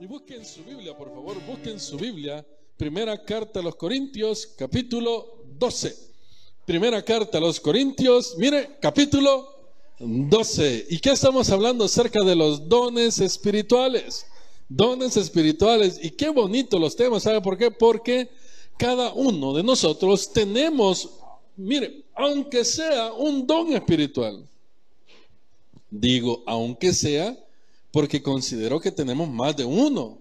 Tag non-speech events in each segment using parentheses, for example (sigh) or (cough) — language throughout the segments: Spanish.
Y busquen su Biblia, por favor, busquen su Biblia. Primera carta a los Corintios, capítulo 12. Primera carta a los Corintios, mire, capítulo 12. ¿Y qué estamos hablando acerca de los dones espirituales? Dones espirituales. Y qué bonito los temas, ¿sabe por qué? Porque cada uno de nosotros tenemos, mire, aunque sea un don espiritual. Digo, aunque sea, porque considero que tenemos más de uno.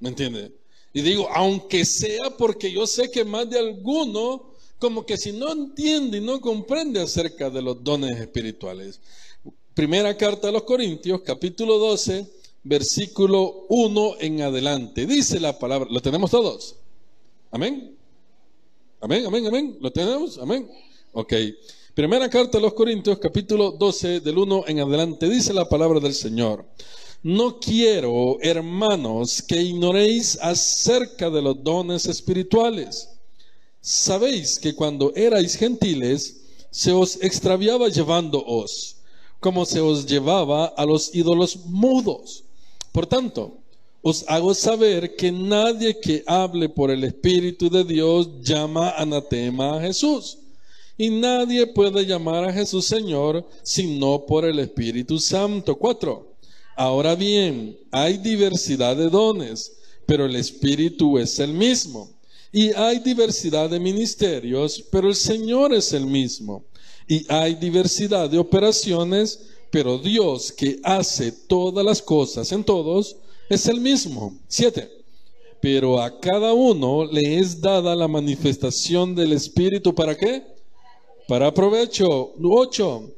¿Me entiende? Y digo, aunque sea porque yo sé que más de alguno, como que si no entiende y no comprende acerca de los dones espirituales. Primera carta a los Corintios, capítulo 12, versículo 1 en adelante. Dice la palabra, ¿lo tenemos todos? Amén. Amén, amén, amén. ¿Lo tenemos? Amén. Ok. Primera carta a los Corintios, capítulo 12, del 1 en adelante, dice la palabra del Señor. No quiero, hermanos, que ignoréis acerca de los dones espirituales. Sabéis que cuando erais gentiles, se os extraviaba llevándoos, como se os llevaba a los ídolos mudos. Por tanto, os hago saber que nadie que hable por el Espíritu de Dios llama anatema a Jesús. Y nadie puede llamar a Jesús Señor sino por el Espíritu Santo. Cuatro. Ahora bien, hay diversidad de dones, pero el Espíritu es el mismo. Y hay diversidad de ministerios, pero el Señor es el mismo. Y hay diversidad de operaciones, pero Dios que hace todas las cosas en todos es el mismo. Siete. Pero a cada uno le es dada la manifestación del Espíritu. ¿Para qué? Para provecho. Ocho.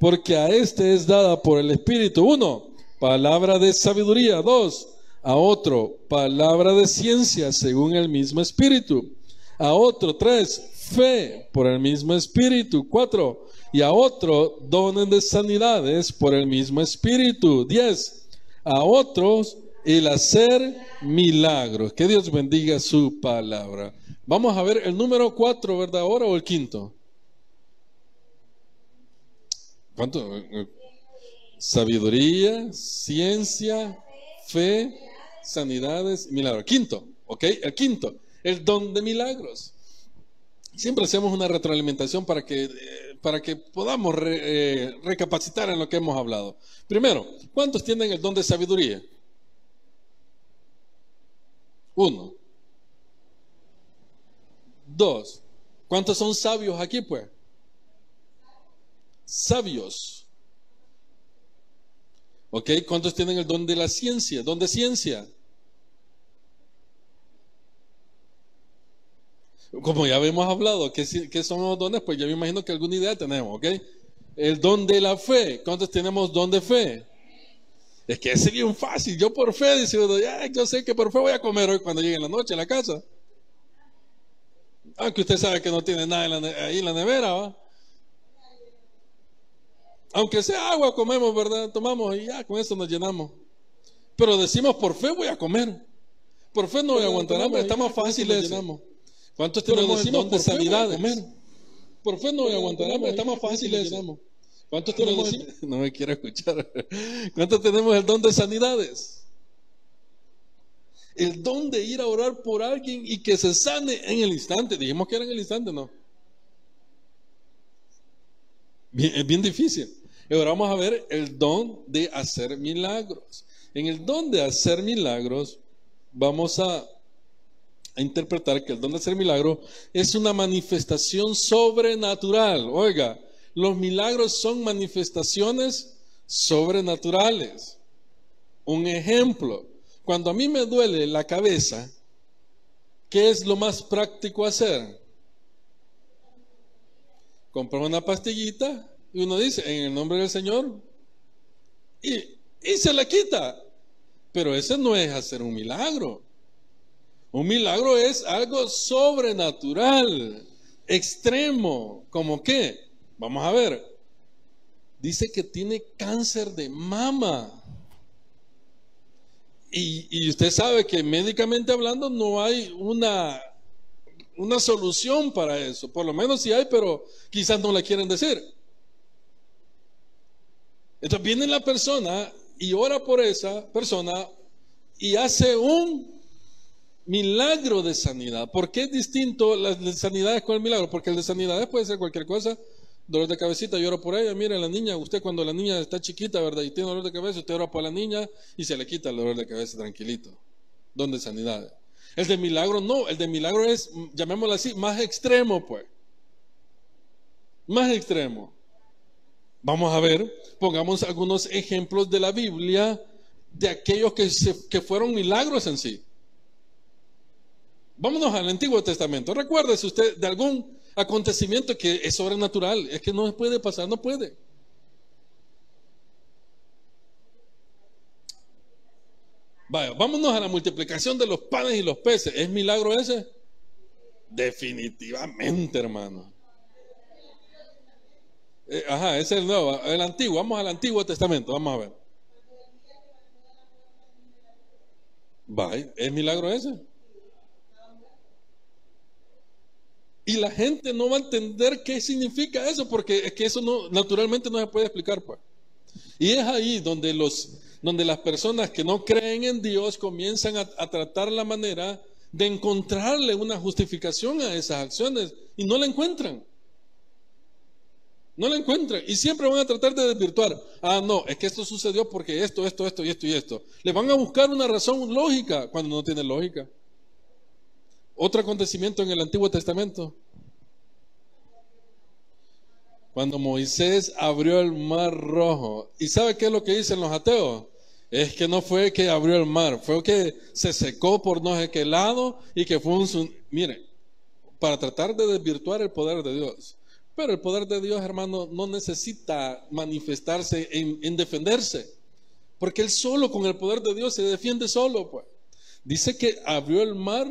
Porque a este es dada por el Espíritu. Uno. Palabra de sabiduría. Dos. A otro. Palabra de ciencia según el mismo Espíritu. A otro. Tres. Fe por el mismo Espíritu. Cuatro. Y a otro. Dones de sanidades por el mismo Espíritu. Diez. A otros el hacer milagros. Que Dios bendiga su palabra. Vamos a ver el número cuatro, ¿verdad? Ahora o el quinto. ¿Cuánto? Sabiduría, ciencia, fe, sanidades, milagros. Quinto, ¿ok? El quinto, el don de milagros. Siempre hacemos una retroalimentación para que, eh, para que podamos eh, recapacitar en lo que hemos hablado. Primero, ¿cuántos tienen el don de sabiduría? Uno. Dos. ¿Cuántos son sabios aquí, pues? Sabios. ¿Ok? ¿Cuántos tienen el don de la ciencia? ¿Don de ciencia? Como ya habíamos hablado, ¿qué, son los dones? Pues ya me imagino que alguna idea tenemos, ¿ok? El don de la fe. ¿Cuántos tenemos don de fe? Es que es bien fácil. Yo por fe, dice yo sé que por fe voy a comer hoy cuando llegue en la noche a la casa. Aunque usted sabe que no tiene nada ahí en la nevera, ¿va? Aunque sea agua, comemos, ¿verdad? Tomamos y ya con eso nos llenamos. Pero decimos, por fe voy a comer. Por fe no voy a aguantar hambre. Está más fácil eso. ¿Cuántos tenemos el don de sanidades? Por fe no voy a aguantar hambre. Está más fácil eso. ¿Cuántos tenemos? (laughs) No me quiero escuchar. ¿Cuántos tenemos el don de sanidades? El don de ir a orar por alguien y que se sane en el instante. Dijimos que era en el instante, ¿no? es bien difícil. Y ahora vamos a ver el don de hacer milagros. En el don de hacer milagros, vamos a, interpretar que el don de hacer milagros es una manifestación sobrenatural. Oiga, los milagros son manifestaciones sobrenaturales. Un ejemplo, cuando a mí me duele la cabeza, ¿qué es lo más práctico hacer? Comprar una pastillita y uno dice, en el nombre del Señor, y, se la quita. Pero ese no es hacer un milagro. Un milagro es algo sobrenatural, extremo, como que, vamos a ver, dice que tiene cáncer de mama. Y, y, usted sabe que médicamente hablando no hay una, una solución para eso. Por lo menos sí hay, pero quizás no la quieren decir. Entonces viene la persona y ora por esa persona y hace un milagro de sanidad. ¿Por qué es distinto las de sanidades con el milagro? Porque el de sanidades puede ser cualquier cosa. Dolor de cabecita, lloro por ella. Mire, la niña, usted cuando la niña está chiquita, ¿verdad? Y tiene dolor de cabeza, usted ora por la niña y se le quita el dolor de cabeza tranquilito. ¿Dónde sanidad? El de milagro no, el de milagro es, llamémoslo así, más extremo, pues. Más extremo. Vamos a ver, pongamos algunos ejemplos de la Biblia de aquellos que, fueron milagros en sí. Vámonos al Antiguo Testamento. Recuérdese usted de algún acontecimiento que es sobrenatural, es que no puede pasar, no puede. Vaya, vámonos a la multiplicación de los panes y los peces. ¿Es milagro ese? Definitivamente, hermano. Eh, ajá, es el nuevo, el antiguo. Vamos al Antiguo Testamento, vamos a ver. Vaya, ¿es milagro ese? Y la gente no va a entender qué significa eso, porque es que eso no, naturalmente no se puede explicar, pues. Y es ahí donde los donde las personas que no creen en Dios comienzan a, tratar la manera de encontrarle una justificación a esas acciones y no la encuentran. No la encuentran. Y siempre van a tratar de desvirtuar. Ah, no, es que esto sucedió porque esto, esto, esto y esto y esto. Le van a buscar una razón lógica cuando no tiene lógica. Otro acontecimiento en el Antiguo Testamento. Cuando Moisés abrió el mar rojo. ¿Y sabe qué es lo que dicen los ateos? Es que no fue que abrió el mar, fue que se secó por no sé qué lado y que fue un... Mire, para tratar de desvirtuar el poder de Dios. Pero el poder de Dios, hermano, no necesita manifestarse en, en defenderse. Porque él solo, con el poder de Dios, se defiende solo. Pues. Dice que abrió el mar,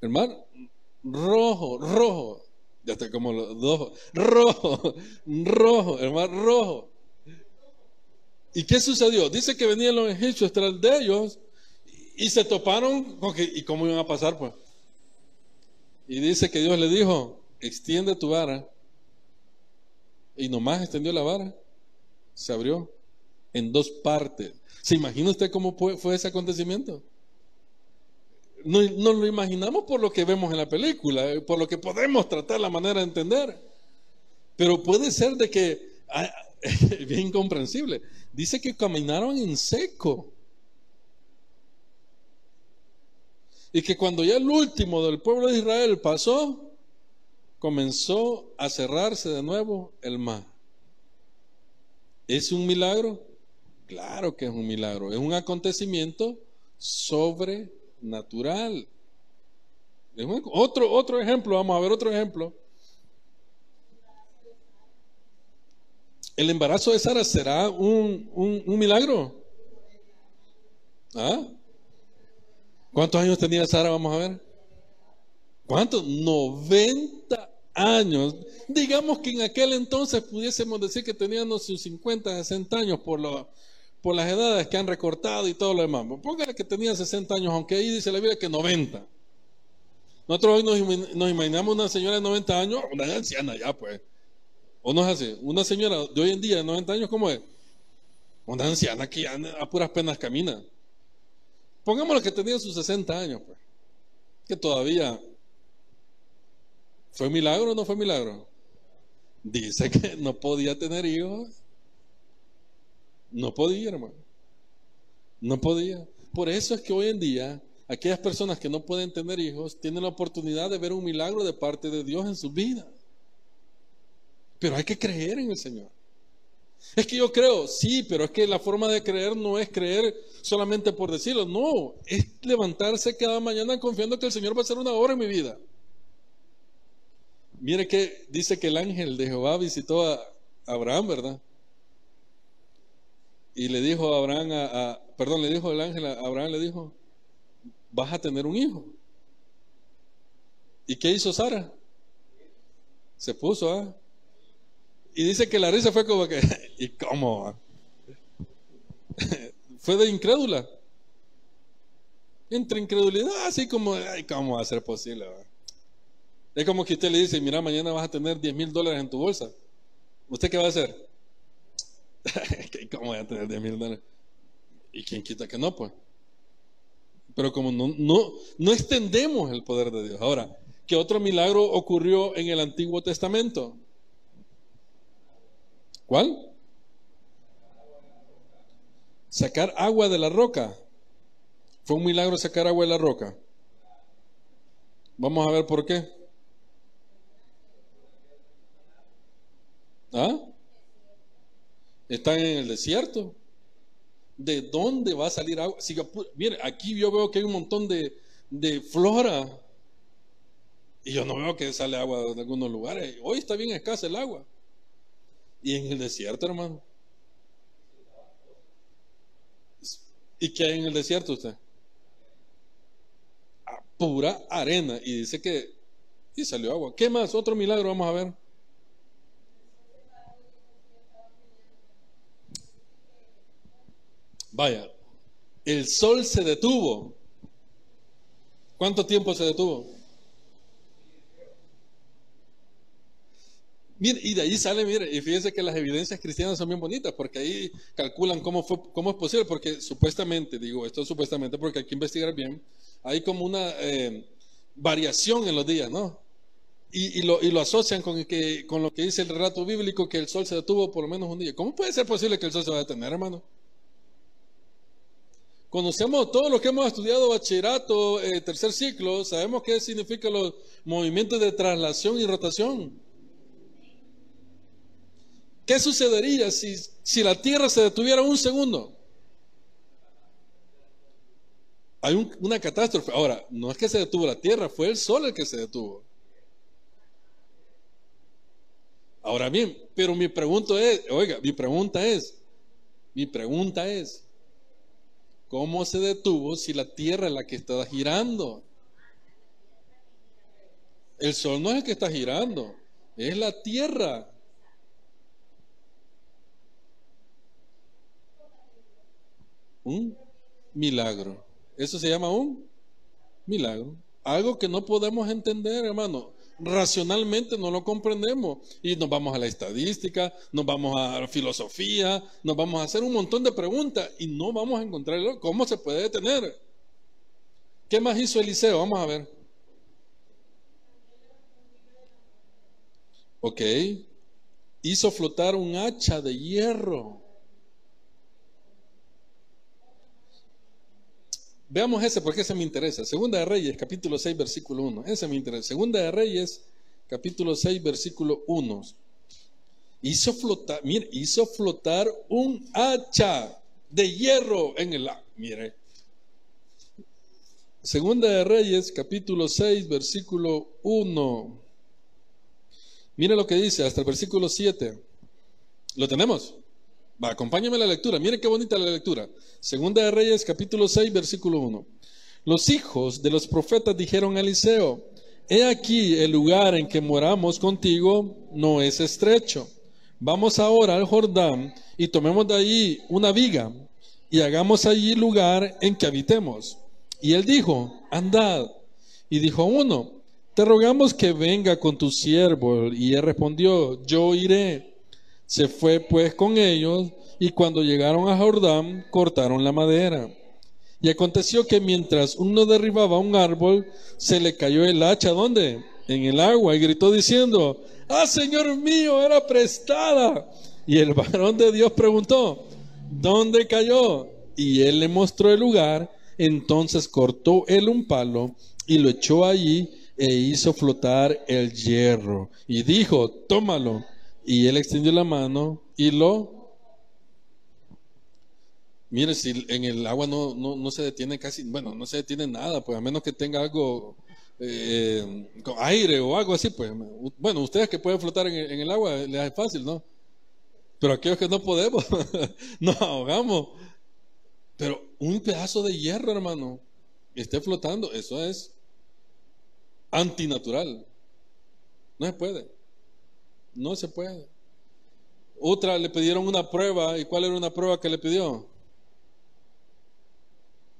el mar rojo, rojo. Ya está como los dos. Rojo, rojo, el mar rojo. ¿Y qué sucedió? Dice que venían los egipcios tras de ellos y se toparon ¿y cómo iban a pasar? Pues? Y dice que Dios le dijo, extiende tu vara. Y nomás extendió la vara, se abrió en dos partes. ¿Se imagina usted cómo fue, ese acontecimiento? No, lo imaginamos por lo que vemos en la película, por lo que podemos tratar la manera de entender. Pero puede ser de que, ah, (laughs) bien incomprensible, dice que caminaron en seco. Y que cuando ya el último del pueblo de Israel pasó, comenzó a cerrarse de nuevo el mar. ¿Es un milagro? Claro que es un milagro. Es un acontecimiento sobrenatural. otro, otro ejemplo, vamos a ver otro ejemplo. ¿El embarazo de Sara será un, un, milagro? ¿Ah? ¿Cuántos años tenía Sara? Vamos a ver. ¿Cuántos? 90 años. Digamos que en aquel entonces pudiésemos decir que tenían sus 50, 60 años por, lo, por las edades que han recortado y todo lo demás. Póngale que tenía 60 años, aunque ahí dice la Biblia que 90. Nosotros hoy nos, nos imaginamos una señora de 90 años, una anciana ya, pues. ¿O no es así? Una señora de hoy en día de 90 años, ¿cómo es? Una anciana que ya a puras penas camina. Pongámoslo que tenía sus 60 años, pues. Que todavía. ¿Fue milagro o no fue milagro? Dice que no podía tener hijos. No podía, hermano. No podía. Por eso es que hoy en día, aquellas personas que no pueden tener hijos tienen la oportunidad de ver un milagro de parte de Dios en su vida. Pero hay que creer en el Señor. Es que yo creo, sí, pero es que la forma de creer no es creer solamente por decirlo, no, es levantarse cada mañana confiando que el Señor va a hacer una obra en mi vida. Mire que dice que el ángel de Jehová visitó a Abraham, ¿verdad? Y le dijo a Abraham, a, perdón, le dijo el ángel a Abraham, le dijo, vas a tener un hijo. ¿Y qué hizo Sara? Se puso, ¿ah? Y dice que la risa fue como que, (laughs) ¿y cómo? (laughs) fue de incrédula. Entre incredulidad, así como, ¿cómo va a ser posible? Es como que usted le dice, mira, mañana vas a tener 10 mil dólares en tu bolsa. ¿Usted qué va a hacer? (laughs) ¿Cómo voy a tener 10 mil dólares? ¿Y quién quita que no, pues? Pero como no, no, no extendemos el poder de Dios. Ahora, ¿qué otro milagro ocurrió en el Antiguo Testamento? ¿Cuál? Sacar agua de la roca. Fue un milagro sacar agua de la roca. Vamos a ver por qué. ¿Ah? Están en el desierto. ¿De dónde va a salir agua? mire, aquí yo veo que hay un montón de, de flora. Y yo no veo que sale agua de algunos lugares. Hoy está bien escasa el agua. Y en el desierto, hermano. ¿Y qué hay en el desierto usted? Ah, pura arena. Y dice que... Y salió agua. ¿Qué más? Otro milagro vamos a ver. Vaya, el sol se detuvo. ¿Cuánto tiempo se detuvo? Mire, y de ahí sale, mire, y fíjense que las evidencias cristianas son bien bonitas, porque ahí calculan cómo, fue, cómo es posible, porque supuestamente, digo esto supuestamente porque hay que investigar bien, hay como una eh, variación en los días, ¿no? Y, lo, y, lo, asocian con, que, con lo que dice el relato bíblico, que el sol se detuvo por lo menos un día. ¿Cómo puede ser posible que el sol se va a detener, hermano? Conocemos todo lo que hemos estudiado bachillerato, eh, tercer ciclo, sabemos qué significan los movimientos de traslación y rotación. ¿Qué sucedería si, si la Tierra se detuviera un segundo? Hay una catástrofe. Ahora, no es que se detuvo la Tierra, fue el Sol el que se detuvo. Ahora bien, pero mi pregunta es, oiga, mi pregunta es, mi pregunta es, ¿cómo se detuvo si la Tierra es la que está girando? El Sol no es el que está girando, es la Tierra. un milagro. Eso se llama un milagro. Algo que no podemos entender, hermano. Racionalmente no lo comprendemos. Y nos vamos a la estadística, nos vamos a la filosofía, nos vamos a hacer un montón de preguntas y no vamos a encontrar cómo se puede detener. ¿Qué más hizo Eliseo? Vamos a ver. Ok. Hizo flotar un hacha de hierro. Veamos ese porque ese me interesa. Segunda de Reyes, capítulo 6, versículo 1. Ese me interesa. Segunda de Reyes, capítulo 6, versículo 1. Hizo flotar, mire, hizo flotar un hacha de hierro en el agua. Mire. Segunda de Reyes, capítulo 6, versículo 1. Mire lo que dice hasta el versículo 7. ¿Lo tenemos? Va, acompáñame a la lectura. Mire qué bonita la lectura. Segunda de Reyes, capítulo 6, versículo 1. Los hijos de los profetas dijeron a Eliseo, he aquí el lugar en que moramos contigo no es estrecho. Vamos ahora al Jordán y tomemos de allí una viga y hagamos allí lugar en que habitemos. Y él dijo, andad. Y dijo uno, te rogamos que venga con tu siervo. Y él respondió, yo iré. Se fue pues con ellos y cuando llegaron a Jordán cortaron la madera. Y aconteció que mientras uno derribaba un árbol, se le cayó el hacha, ¿dónde? En el agua, y gritó diciendo, ah, Señor mío, era prestada. Y el (laughs) varón de Dios preguntó, ¿dónde cayó? Y él le mostró el lugar, entonces cortó él un palo y lo echó allí e hizo flotar el hierro. Y dijo, tómalo y él extendió la mano y lo... Mire, si en el agua no, no, se detiene casi, bueno, no se detiene nada, pues a menos que tenga algo eh, con aire o algo así, pues bueno, ustedes que pueden flotar en, el agua les hace fácil, ¿no? Pero aquellos que no podemos, (laughs) nos ahogamos. Pero un pedazo de hierro, hermano, esté flotando, eso es antinatural. No se puede. No se puede. Otra le pidieron una prueba. ¿Y cuál era una prueba que le pidió?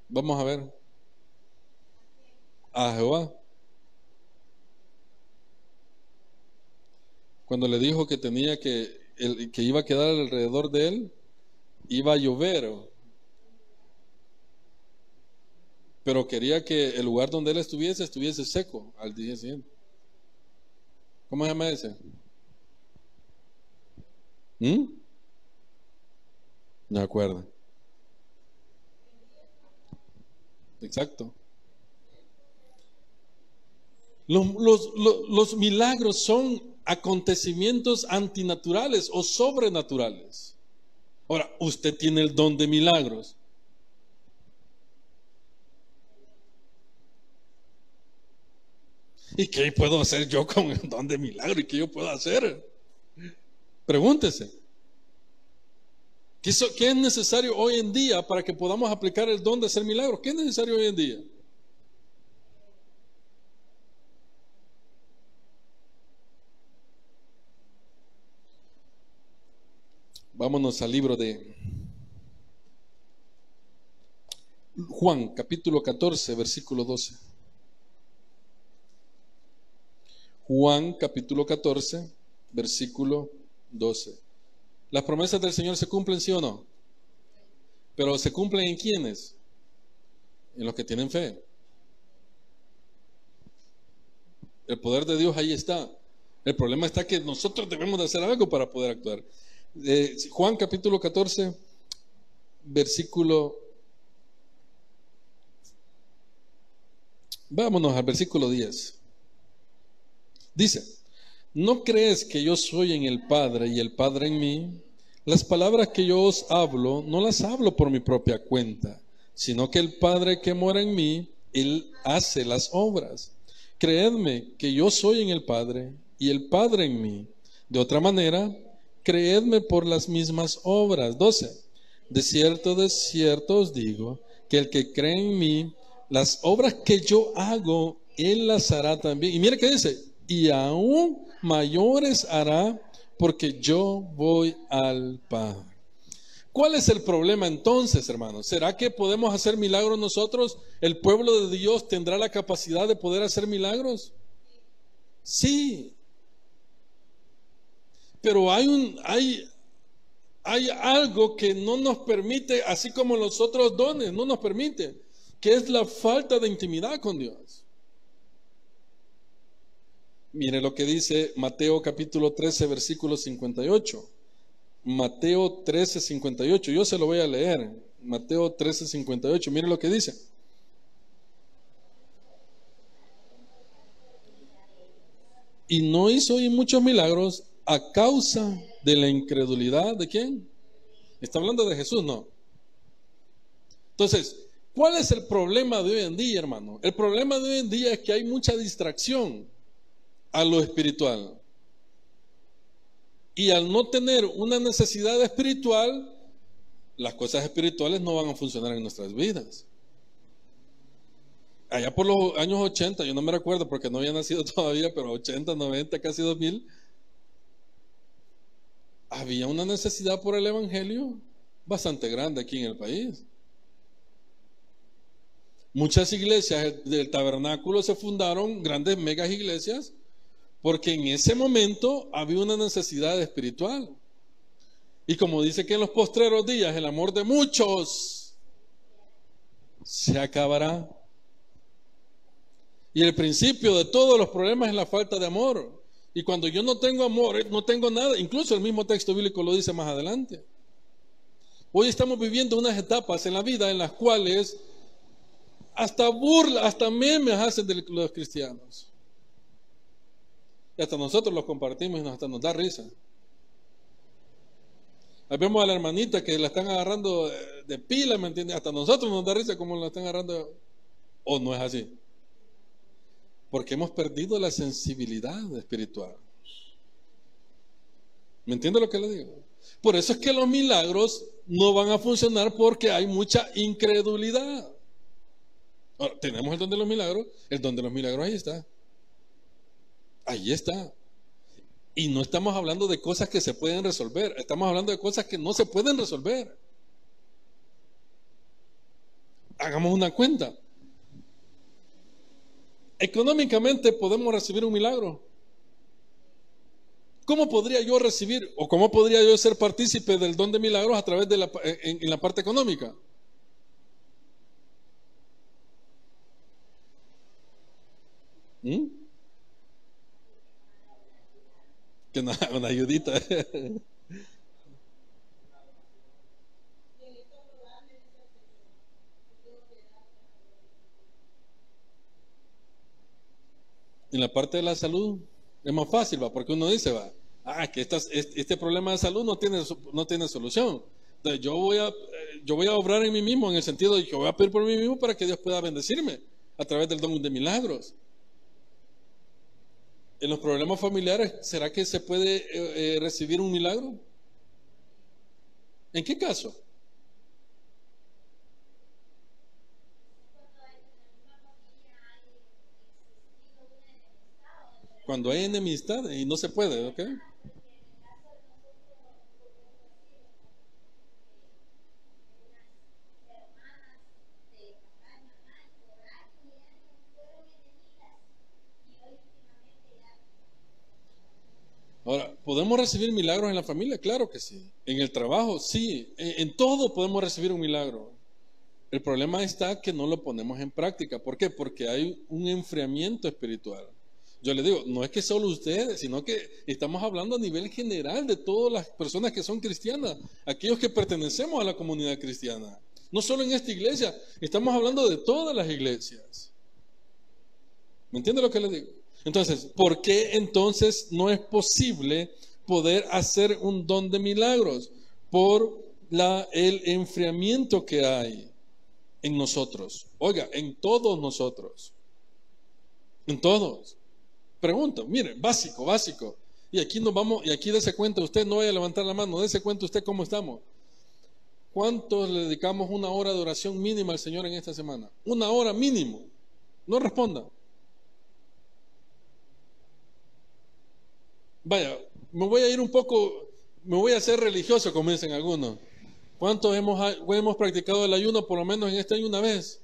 Vamos a ver. A Jehová. Cuando le dijo que tenía que, que iba a quedar alrededor de él, iba a llover. pero quería que el lugar donde él estuviese estuviese seco al día siguiente. ¿Cómo se llama ese? ¿Mm? No acuerdo. Exacto. Los, milagros son acontecimientos antinaturales o sobrenaturales. Ahora, usted tiene el don de milagros. ¿Y qué puedo hacer yo con el don de milagro? ¿Y qué yo puedo hacer? Pregúntese. ¿Qué es necesario hoy en día para que podamos aplicar el don de hacer milagros? ¿Qué es necesario hoy en día? Vámonos al libro de Juan, capítulo 14, versículo 12. Juan, capítulo 14, versículo 12. ¿Las promesas del Señor se cumplen, sí o no? Pero ¿se cumplen en quiénes? En los que tienen fe. El poder de Dios ahí está. El problema está que nosotros debemos de hacer algo para poder actuar. Juan capítulo 14, versículo... Vámonos al versículo 10. Dice, ¿no crees que yo soy en el Padre y el Padre en mí? Las palabras que yo os hablo, no las hablo por mi propia cuenta, sino que el Padre que mora en mí, Él hace las obras. Creedme que yo soy en el Padre y el Padre en mí. De otra manera, creedme por las mismas obras. 12. De cierto, de cierto os digo que el que cree en mí, las obras que yo hago, él las hará también. Y mire que dice, y aún mayores hará porque yo voy al Padre. ¿Cuál es el problema entonces, hermanos? ¿Será que podemos hacer milagros nosotros? ¿El pueblo de Dios tendrá la capacidad de poder hacer milagros? Sí, pero hay, un, hay, hay algo que no nos permite, así como los otros dones, no nos permite, que es la falta de intimidad con Dios. Mire lo que dice Mateo capítulo 13, versículo 58. Mateo 13, 58. Yo se lo voy a leer. Mateo 13, 58. Mire lo que dice. Y no hizo hoy muchos milagros a causa de la incredulidad de quién? Está hablando de Jesús, no. Entonces, ¿cuál es el problema de hoy en día, hermano? El problema de hoy en día es que hay mucha distracción a lo espiritual. Y al no tener una necesidad espiritual, las cosas espirituales no van a funcionar en nuestras vidas. Allá por los años 80, yo no me recuerdo porque no había nacido (laughs) todavía, pero 80, 90, casi 2000, había una necesidad por el Evangelio bastante grande aquí en el país. Muchas iglesias del tabernáculo se fundaron, grandes megas iglesias, porque en ese momento había una necesidad espiritual. Y como dice que en los postreros días el amor de muchos se acabará. Y el principio de todos los problemas es la falta de amor. Y cuando yo no tengo amor, no tengo nada. Incluso el mismo texto bíblico lo dice más adelante. Hoy estamos viviendo unas etapas en la vida en las cuales hasta burla, hasta memes hacen de los cristianos. Y hasta nosotros los compartimos y hasta nos da risa. Ahí vemos a la hermanita que la están agarrando de pila, ¿me entiendes? Hasta nosotros nos da risa como la están agarrando. ¿O no es así? Porque hemos perdido la sensibilidad espiritual. ¿Me entiende lo que le digo? Por eso es que los milagros no van a funcionar porque hay mucha incredulidad. Ahora, tenemos el don de los milagros, el don de los milagros ahí está. Ahí está. Y no estamos hablando de cosas que se pueden resolver, estamos hablando de cosas que no se pueden resolver. Hagamos una cuenta. Económicamente podemos recibir un milagro. ¿Cómo podría yo recibir o cómo podría yo ser partícipe del don de milagros a través de la, en, la parte económica? ¿Mm? Que una, (laughs) una ayudita. En la parte de la salud es más fácil, va, porque uno dice, va, ah, que este problema de salud no tiene, no tiene solución. Entonces yo voy, a, yo voy a obrar en mí mismo en el sentido de que voy a pedir por mí mismo para que Dios pueda bendecirme a través del don de milagros. En los problemas familiares, ¿será que se puede eh, eh, recibir un milagro? ¿En qué caso? Cuando hay enemistad y no se puede, ¿ok? Ahora, ¿podemos recibir milagros en la familia? Claro que sí. En el trabajo, sí. En, todo podemos recibir un milagro. El problema está que no lo ponemos en práctica. ¿Por qué? Porque hay un enfriamiento espiritual. Yo le digo, no es que solo ustedes, sino que estamos hablando a nivel general de todas las personas que son cristianas, aquellos que pertenecemos a la comunidad cristiana. No solo en esta iglesia, estamos hablando de todas las iglesias. ¿Me entiende lo que le digo? Entonces, ¿por qué entonces no es posible poder hacer un don de milagros? Por el enfriamiento que hay en nosotros. Oiga, en todos nosotros. En todos. Pregunto, mire, básico, básico. Y aquí nos vamos, y aquí dése cuenta, usted no vaya a levantar la mano, dése cuenta usted cómo estamos. ¿Cuántos le dedicamos una hora de oración mínima al Señor en esta semana? Una hora mínimo. No responda. Vaya, me voy a ir un poco, me voy a hacer religioso, como dicen algunos. ¿Cuántos hemos, hemos practicado el ayuno por lo menos en este año una vez?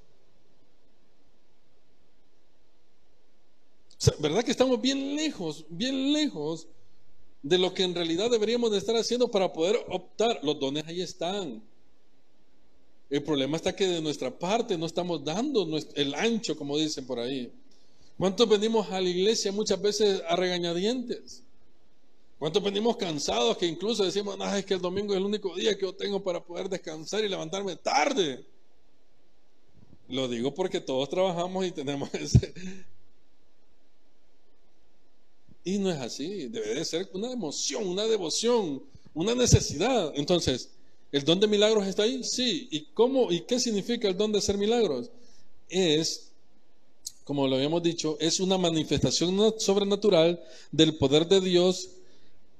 ¿Verdad que estamos bien lejos, bien lejos de lo que en realidad deberíamos de estar haciendo para poder optar? Los dones ahí están. El problema está que de nuestra parte no estamos dando el ancho, como dicen por ahí. ¿Cuántos venimos a la iglesia muchas veces a regañadientes? ¿Cuántos venimos cansados que incluso decimos, no, es que el domingo es el único día que yo tengo para poder descansar y levantarme tarde? Lo digo porque todos trabajamos y tenemos (laughs) ese... Y no es así, debe de ser una emoción, una devoción, una necesidad. Entonces, ¿el don de milagros está ahí? Sí. ¿Y cómo y qué significa el don de ser milagros? Es, como lo habíamos dicho, es una manifestación sobrenatural del poder de Dios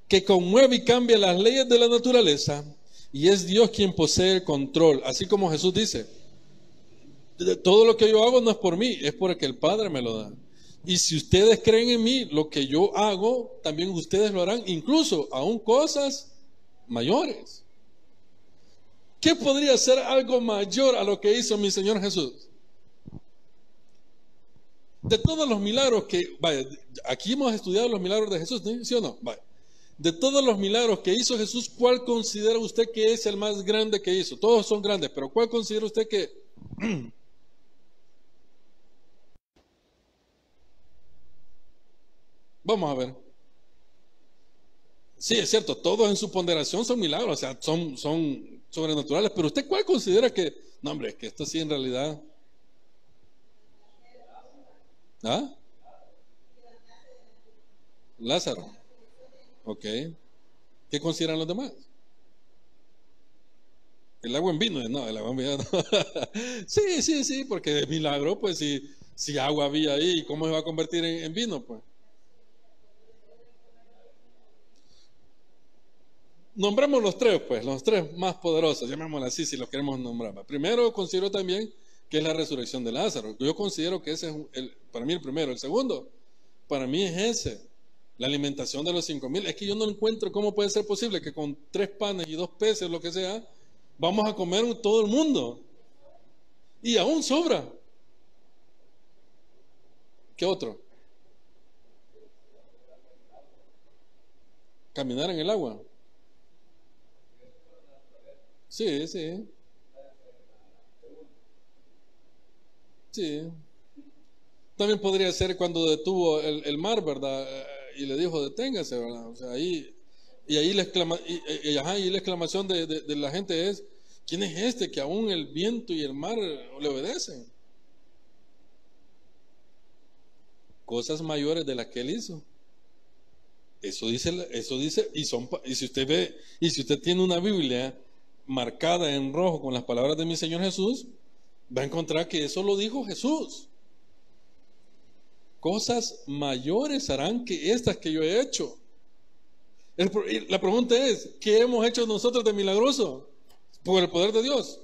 que conmueve y cambia las leyes de la naturaleza y es Dios quien posee el control, así como Jesús dice, todo lo que yo hago no es por mí, es porque el Padre me lo da. Y si ustedes creen en mí, lo que yo hago, también ustedes lo harán, incluso aún cosas mayores. ¿Qué podría ser algo mayor a lo que hizo mi Señor Jesús? De todos los milagros que, vaya, aquí hemos estudiado los milagros de Jesús, ¿sí o no? Vaya. De todos los milagros que hizo Jesús, ¿cuál considera usted que es el más grande que hizo? Todos son grandes, pero ¿cuál considera usted que... (clears throat) Vamos a ver. Sí, es cierto, todos en su ponderación son milagros, o sea, son, son sobrenaturales, pero usted cuál considera que... No, hombre, es que esto sí en realidad... ¿Ah? Lázaro. Ok. ¿Qué consideran los demás? El agua en vino, no, el agua en vino no. (laughs) sí, sí, sí, porque de milagro, pues si, si agua había ahí, ¿cómo se va a convertir en, vino? Pues. Nombremos los tres, pues, los tres más poderosos, llamémoslo así si los queremos nombrar. Primero, considero también que es la resurrección de Lázaro. Yo considero que ese es el, para mí el primero. El segundo, para mí es ese la alimentación de los cinco mil. Es que yo no encuentro cómo puede ser posible que con tres panes y dos peces, lo que sea, vamos a comer todo el mundo. Y aún sobra. ¿Qué otro? Caminar en el agua. Sí, sí. Sí. También podría ser cuando detuvo el, el mar, ¿verdad? Y le dijo, deténgase, ¿verdad? O sea, ahí, y ahí la, y, la exclamación de, la gente es, ¿quién es este que aún el viento y el mar le obedecen? Cosas mayores de las que él hizo. Eso dice, eso dice, y y si usted ve, y si usted tiene una Biblia marcada en rojo con las palabras de mi Señor Jesús, va a encontrar que eso lo dijo Jesús. Cosas mayores harán que estas que yo he hecho. la pregunta es, ¿qué hemos hecho nosotros de milagroso? Por el poder de Dios.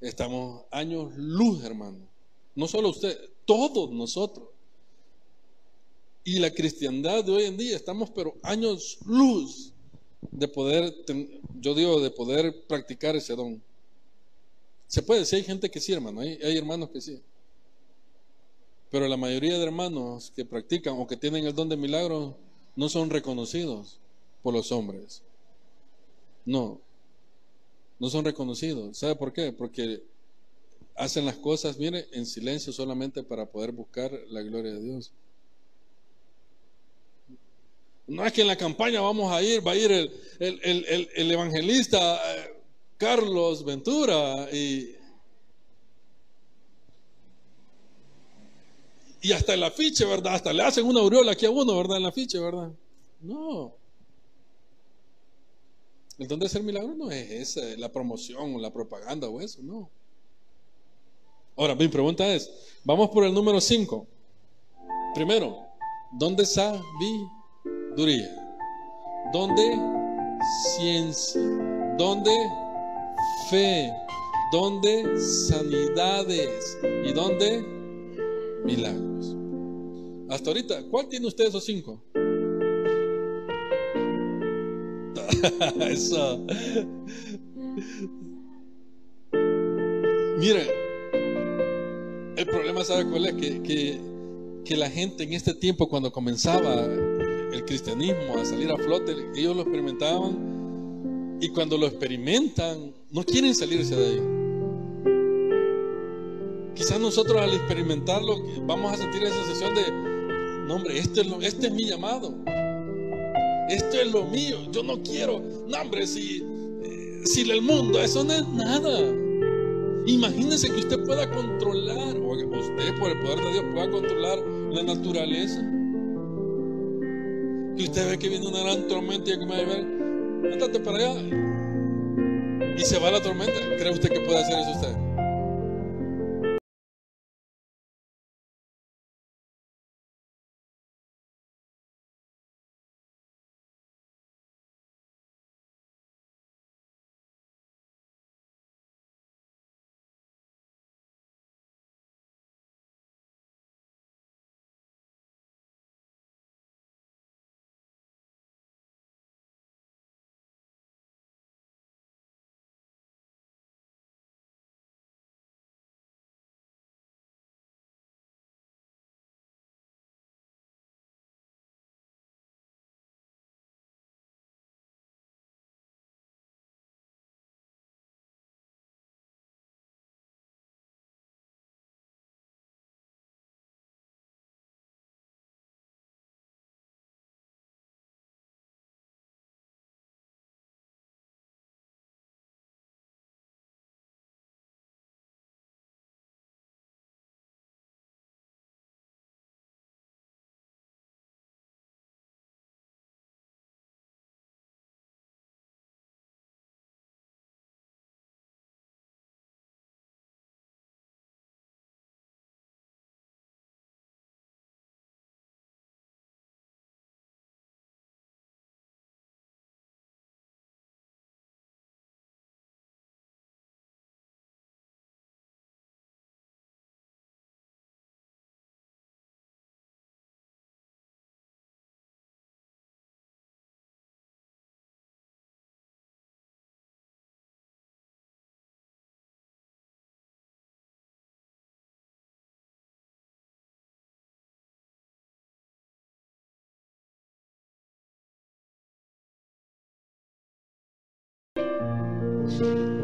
Estamos años luz, hermano. No solo usted, todos nosotros. Y la cristiandad de hoy en día estamos pero años luz de poder, yo digo, de poder practicar ese don. Se puede decir, hay gente que sí, hermano, hay, hay hermanos que sí. Pero la mayoría de hermanos que practican o que tienen el don de milagro no son reconocidos por los hombres. No, no son reconocidos. ¿Sabe por qué? Porque hacen las cosas, mire, en silencio solamente para poder buscar la gloria de Dios. No es que en la campaña vamos a ir, va a ir el, el, evangelista eh, Carlos Ventura y, y hasta el afiche, ¿verdad? Hasta le hacen una aureola aquí a uno, ¿verdad? En el afiche, ¿verdad? No. El don de hacer milagro no es esa, la promoción o la propaganda o eso, no. Ahora, mi pregunta es, vamos por el número 5. Primero, ¿dónde sabiduría? ¿Dónde ciencia? ¿Dónde fe? ¿Dónde sanidades? ¿Y dónde milagros? Hasta ahorita, ¿cuál tiene usted esos cinco? (laughs) Eso. Mire, el problema, ¿sabe cuál es? Que, que, la gente en este tiempo, cuando comenzaba el cristianismo a salir a flote, ellos lo experimentaban y cuando lo experimentan, no quieren salirse de ahí. Quizás nosotros al experimentarlo vamos a sentir esa sensación de, no hombre, este es, este es mi llamado. Esto es lo mío. Yo no quiero, no hombre, si, eh, si el mundo, eso no es nada. Imagínese que usted pueda controlar, o que usted por el poder de Dios pueda controlar la naturaleza. Que usted ve que viene una gran tormenta y que me va a métate para allá. Y se va la tormenta. ¿Cree usted que puede hacer eso usted?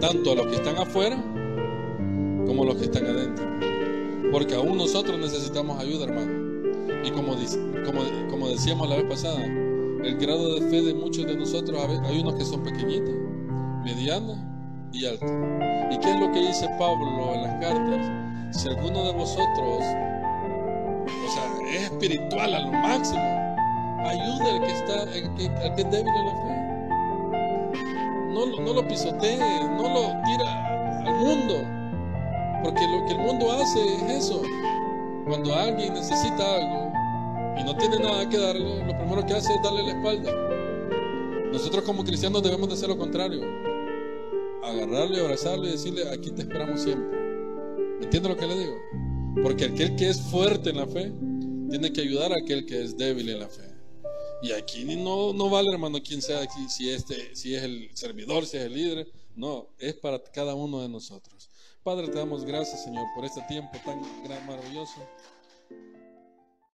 Tanto a los que están afuera como los que están adentro. Porque aún nosotros necesitamos ayuda, hermano. Y como, como, como decíamos la vez pasada, el grado de fe de muchos de nosotros, hay unos que son pequeñitos, medianos y altos. ¿Y qué es lo que dice Pablo en las cartas? Si alguno de vosotros, o sea, es espiritual al máximo, ayude al que está, al que, al que es débil en la fe. No, lo pisotee, no lo tira al mundo. Porque lo que el mundo hace es eso. Cuando alguien necesita algo y no tiene nada que darle, lo primero que hace es darle la espalda. Nosotros como cristianos debemos de hacer lo contrario. Agarrarle, abrazarle y decirle, aquí te esperamos siempre. ¿Me entiende lo que le digo? Porque aquel que es fuerte en la fe tiene que ayudar a aquel que es débil en la fe. Y aquí no, no vale, hermano, quién sea, aquí, si, este, si es el servidor, si es el líder. No, es para cada uno de nosotros. Padre, te damos gracias, Señor, por este tiempo tan maravilloso.